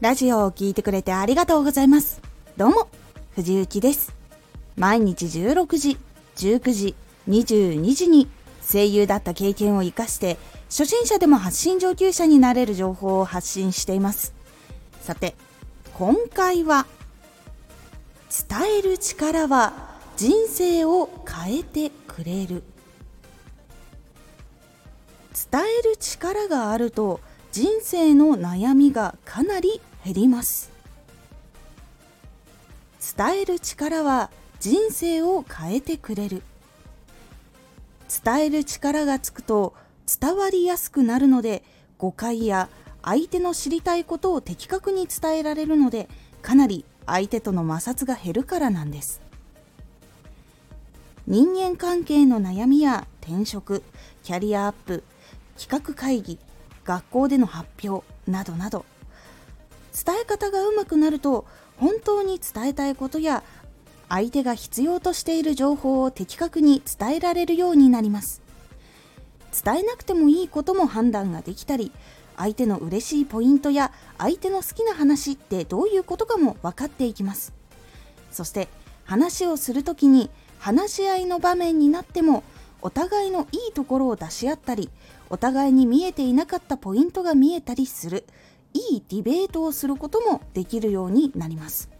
ラジオを聴いてくれてありがとうございます。どうも、藤幸です。毎日16時、19時、22時に声優だった経験を活かして初心者でも発信上級者になれる情報を発信しています。さて、今回は伝える力は人生を変えてくれる伝える力があると人生の悩みがかなり減ります。伝える力は人生を変えてくれる。伝える力がつくと伝わりやすくなるので誤解や相手の知りたいことを的確に伝えられるのでかなり相手との摩擦が減るからなんです。人間関係の悩みや転職キャリアアップ企画会議学校での発表などなど。伝え方がうまくなると本当に伝えたいことや相手が必要としている情報を的確に伝えられるようになります。伝えなくてもいいことも判断ができたり相手の嬉しいポイントや相手の好きな話ってどういうことかも分かっていきます。そして話をする時に話し合いの場面になってもお互いのいいところを出し合ったりお互いに見えていなかったポイントが見えたりするいいディベートをすることもできるようになります。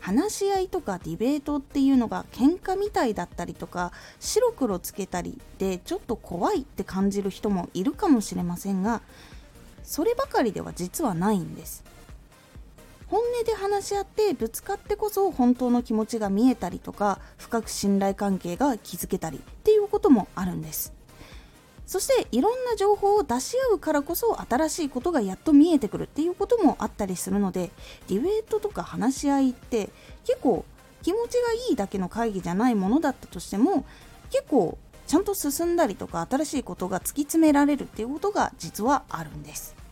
話し合いとかディベートっていうのが喧嘩みたいだったりとか白黒つけたりでちょっと怖いって感じる人もいるかもしれませんがそればかりでは実はないんです。本音で話し合ってぶつかってこそ本当の気持ちが見えたりとか深く信頼関係が築けたりっていうこともあるんです。そしていろんな情報を出し合うからこそ新しいことがやっと見えてくるっていうこともあったりするのでディベートとか話し合いって結構気持ちがいいだけの会議じゃないものだったとしても結構ちゃんと進んだりとか新しいことが突き詰められるっていうことが実はあるんです。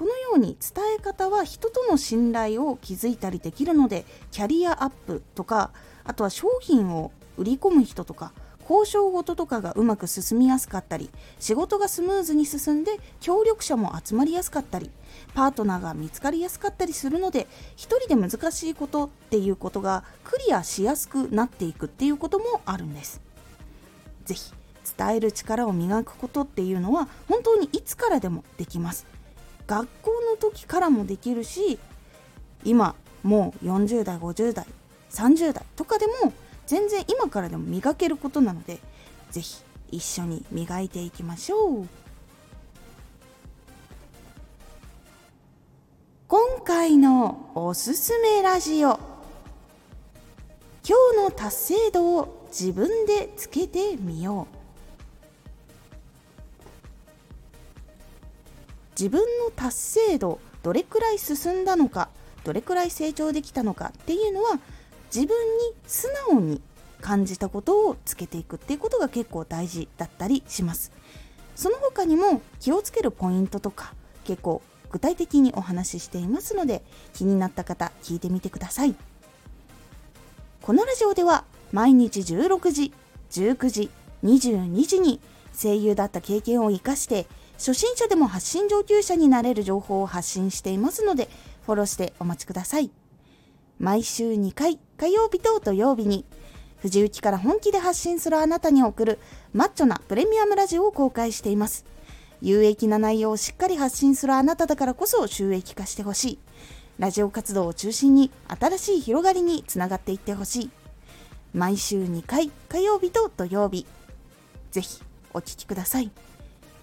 このように伝え方は人との信頼を築いたりできるのでキャリアアップとかあとは商品を売り込む人とか交渉事とかがうまく進みやすかったり仕事がスムーズに進んで協力者も集まりやすかったりパートナーが見つかりやすかったりするので一人で難しいことっていうことがクリアしやすくなっていくっていうこともあるんです。ぜひ伝える力を磨くことっていうのは本当にいつからでもできます。学校の時からもできるし今もう40代50代30代とかでも全然今からでも磨けることなので是非一緒に磨いていきましょう。今回のおすすめラジオ。今日の達成度を自分でつけてみよう。自分の達成度どれくらい進んだのかどれくらい成長できたのかっていうのは自分に素直に感じたことをつけていくっていうことが結構大事だったりします。その他にも気をつけるポイントとか結構具体的にお話ししていますので気になった方聞いてみてください。このラジオでは毎日16時19時22時に声優だった経験を生かして初心者でも発信上級者になれる情報を発信していますのでフォローしてお待ちください。毎週2回火曜日と土曜日に藤雪から本気で発信するあなたに送るマッチョなプレミアムラジオを公開しています。有益な内容をしっかり発信するあなただからこそ収益化してほしい。ラジオ活動を中心に新しい広がりにつながっていってほしい。毎週2回火曜日と土曜日。ぜひお聴きください。